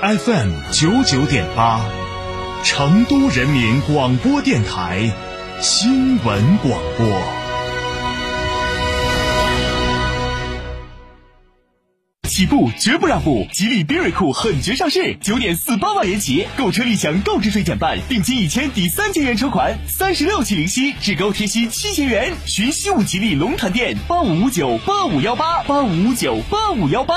，FM 九九点八，成都人民广播电台新闻广播。起步绝不让步，吉利缤瑞酷狠绝上市，九点四八万元起，购车立享购置税减半，定金一千抵三千元车款，三十六期零息，至高贴息七千元。寻西武吉利龙潭店，八五五九八五幺八八五五九八五幺八。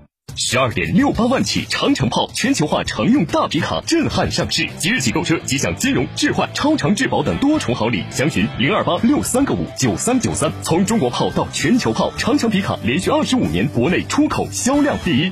十二点六八万起长城炮全球化常用大皮卡震撼上市，即日起购车即享金融置换、超长质保等多重好礼，详询零二八六三个五九三九三。从中国炮到全球炮，长城皮卡连续二十五年国内出口销量第一。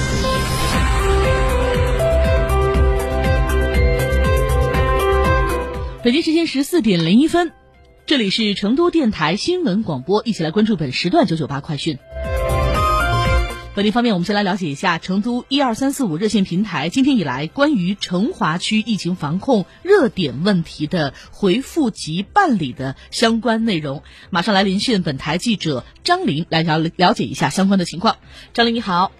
北京时间十四点零一分，这里是成都电台新闻广播，一起来关注本时段九九八快讯。本地方面，我们先来了解一下成都一二三四五热线平台今天以来关于成华区疫情防控热点问题的回复及办理的相关内容。马上来连线本台记者张琳来了了解一下相关的情况。张琳，你好。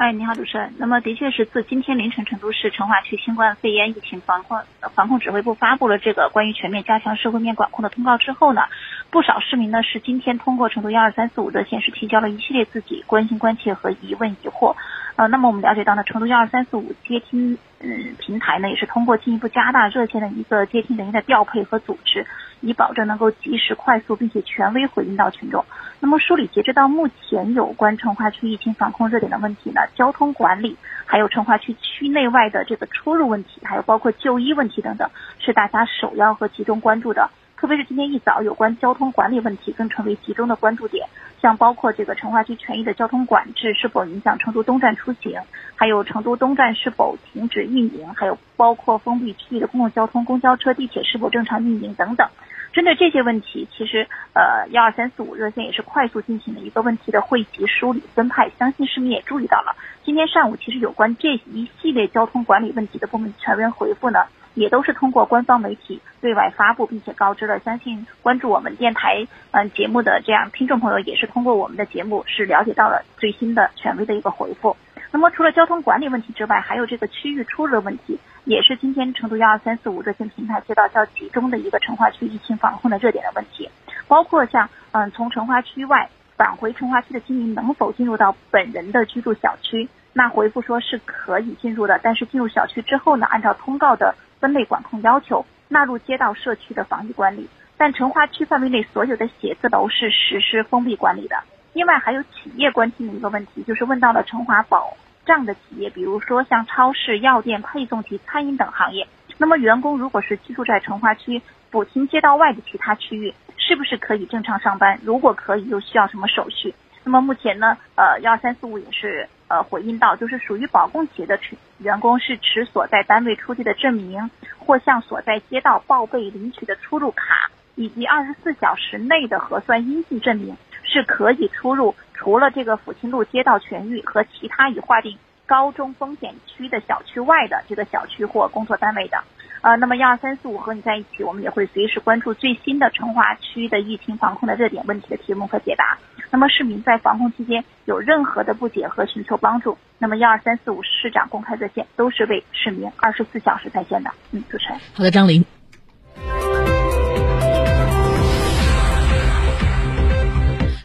哎，你好，主持人。那么，的确是自今天凌晨，成都市成华区新冠肺炎疫情防控防控指挥部发布了这个关于全面加强社会面管控的通告之后呢，不少市民呢是今天通过成都幺二三四五热线是提交了一系列自己关心、关切和疑问、疑惑。呃，那么我们了解到呢，成都幺二三四五接听嗯平台呢，也是通过进一步加大热线的一个接听人员的调配和组织，以保证能够及时、快速并且权威回应到群众。那么梳理截止到目前有关成华区疫情防控热点的问题呢，交通管理，还有成华区区内外的这个出入问题，还有包括就医问题等等，是大家首要和集中关注的。特别是今天一早，有关交通管理问题更成为集中的关注点，像包括这个成华区全域的交通管制是否影响成都东站出行，还有成都东站是否停止运营，还有包括封闭区域的公共交通、公交车、地铁是否正常运营等等。针对这些问题，其实呃幺二三四五热线也是快速进行了一个问题的汇集、梳理、分派。相信市民也注意到了，今天上午其实有关这一系列交通管理问题的部门全员回复呢，也都是通过官方媒体对外发布，并且告知了。相信关注我们电台嗯节目的这样听众朋友，也是通过我们的节目是了解到了最新的权威的一个回复。那么除了交通管理问题之外，还有这个区域出入的问题。也是今天成都幺二三四五热线平台接到较集中的一个成华区疫情防控的热点的问题，包括像嗯从成华区外返回成华区的居民能否进入到本人的居住小区？那回复说是可以进入的，但是进入小区之后呢，按照通告的分类管控要求，纳入街道社区的防疫管理。但成华区范围内所有的写字楼是实施封闭管理的。另外还有企业关心的一个问题，就是问到了成华保。障的企业，比如说像超市、药店、配送及餐饮等行业，那么员工如果是居住在成华区抚清街道外的其他区域，是不是可以正常上班？如果可以，又需要什么手续？那么目前呢，呃，幺二三四五也是呃回应到，就是属于保供企业的员工是持所在单位出具的证明，或向所在街道报备领取的出入卡，以及二十四小时内的核酸阴性证明，是可以出入。除了这个抚清路街道全域和其他已划定高中风险区的小区外的这个小区或工作单位的，呃，那么幺二三四五和你在一起，我们也会随时关注最新的成华区的疫情防控的热点问题的提问和解答。那么市民在防控期间有任何的不解和寻求帮助，那么幺二三四五市长公开热线都是为市民二十四小时在线的。嗯，主持人。好的，张琳。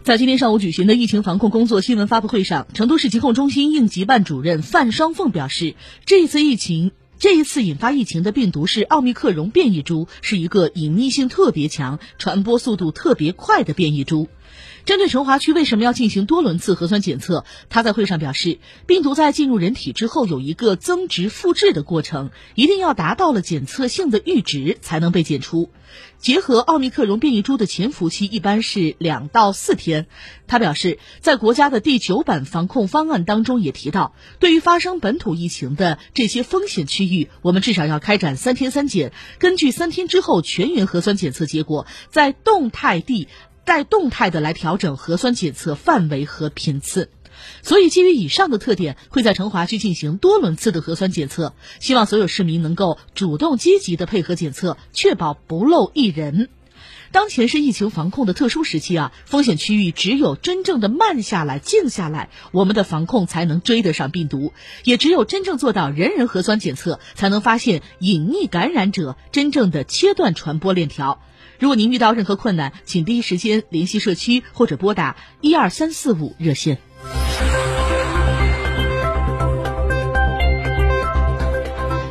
在今天上午举行的疫情防控工作新闻发布会上，成都市疾控中心应急办主任范双凤表示，这一次疫情，这一次引发疫情的病毒是奥密克戎变异株，是一个隐匿性特别强、传播速度特别快的变异株。针对成华区为什么要进行多轮次核酸检测，他在会上表示，病毒在进入人体之后有一个增值复制的过程，一定要达到了检测性的阈值才能被检出。结合奥密克戎变异株的潜伏期一般是两到四天，他表示，在国家的第九版防控方案当中也提到，对于发生本土疫情的这些风险区域，我们至少要开展三天三检，根据三天之后全员核酸检测结果，在动态地。带动态的来调整核酸检测范围和频次，所以基于以上的特点，会在成华区进行多轮次的核酸检测。希望所有市民能够主动积极的配合检测，确保不漏一人。当前是疫情防控的特殊时期啊，风险区域只有真正的慢下来、静下来，我们的防控才能追得上病毒。也只有真正做到人人核酸检测，才能发现隐匿感染者，真正的切断传播链条。如果您遇到任何困难，请第一时间联系社区或者拨打一二三四五热线。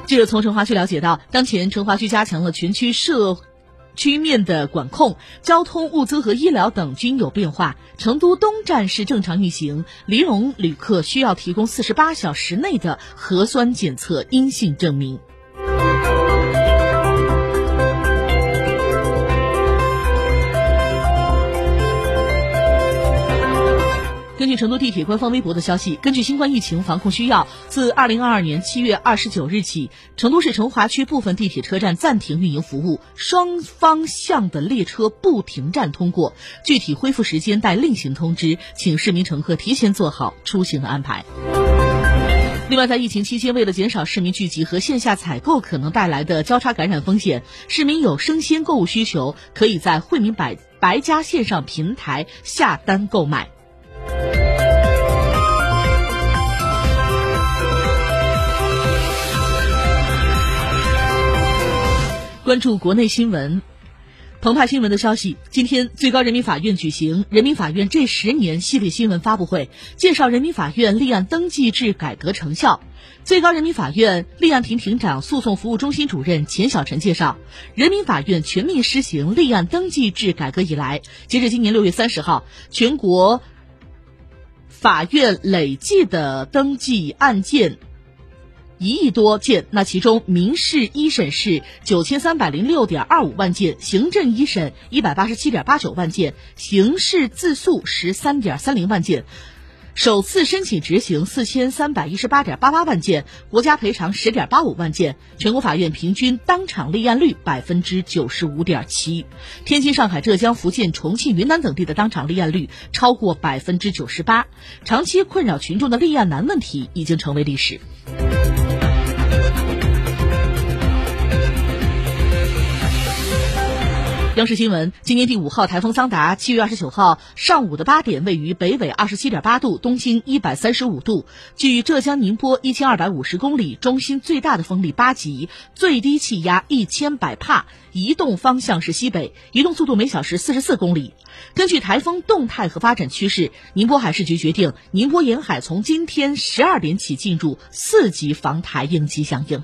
记者从成华区了解到，当前成华区加强了全区社区面的管控，交通、物资和医疗等均有变化。成都东站是正常运行，离蓉旅客需要提供四十八小时内的核酸检测阴性证明。根据成都地铁官方微博的消息，根据新冠疫情防控需要，自二零二二年七月二十九日起，成都市成华区部分地铁车站暂停运营服务，双方向的列车不停站通过。具体恢复时间待另行通知，请市民乘客提前做好出行的安排。另外，在疫情期间，为了减少市民聚集和线下采购可能带来的交叉感染风险，市民有生鲜购物需求，可以在惠民百白家线上平台下单购买。关注国内新闻，澎湃新闻的消息：今天，最高人民法院举行人民法院这十年系列新闻发布会，介绍人民法院立案登记制改革成效。最高人民法院立案庭庭长、诉讼服务中心主任钱小晨介绍，人民法院全面实行立案登记制改革以来，截至今年六月三十号，全国法院累计的登记案件。一亿多件，那其中民事一审是九千三百零六点二五万件，行政一审一百八十七点八九万件，刑事自诉十三点三零万件，首次申请执行四千三百一十八点八八万件，国家赔偿十点八五万件，全国法院平均当场立案率百分之九十五点七，天津、上海、浙江、福建、重庆、云南等地的当场立案率超过百分之九十八，长期困扰群众的立案难问题已经成为历史。央视新闻：今年第五号台风桑达，七月二十九号上午的八点，位于北纬二十七点八度、东经一百三十五度，距浙江宁波一千二百五十公里，中心最大的风力八级，最低气压一千百帕，移动方向是西北，移动速度每小时四十四公里。根据台风动态和发展趋势，宁波海事局决定，宁波沿海从今天十二点起进入四级防台应急响应。